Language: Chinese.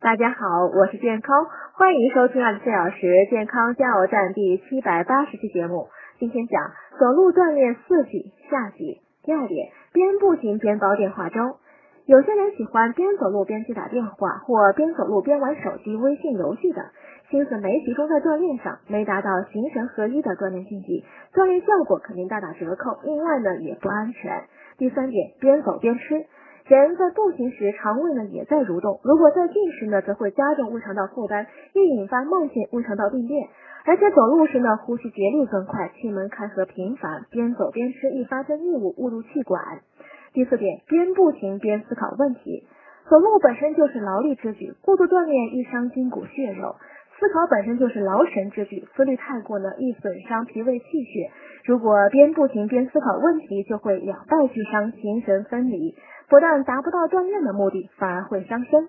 大家好，我是健康，欢迎收听二十四小时健康加油站第七百八十期节目。今天讲走路锻炼四级下集。第二点，边步行边煲电话粥。有些人喜欢边走路边去打电话，或边走路边玩手机、微信游戏等，心思没集中在锻炼上，没达到形神合一的锻炼境界，锻炼效果肯定大打折扣。另外呢，也不安全。第三点，边走边吃。人在步行时，肠胃呢也在蠕动。如果在进食呢，则会加重胃肠道负担，易引发慢性胃肠道病变。而且走路时呢，呼吸节律更快，气门开合频繁，边走边吃易发生异物误入气管。第四点，边步行边思考问题。走路本身就是劳力之举，过度锻炼易伤筋骨血肉；思考本身就是劳神之举，思虑太过呢易损伤脾胃气血。如果边步行边思考问题，就会两败俱伤，形神分离。不但达不到锻炼的目的，反而会伤身。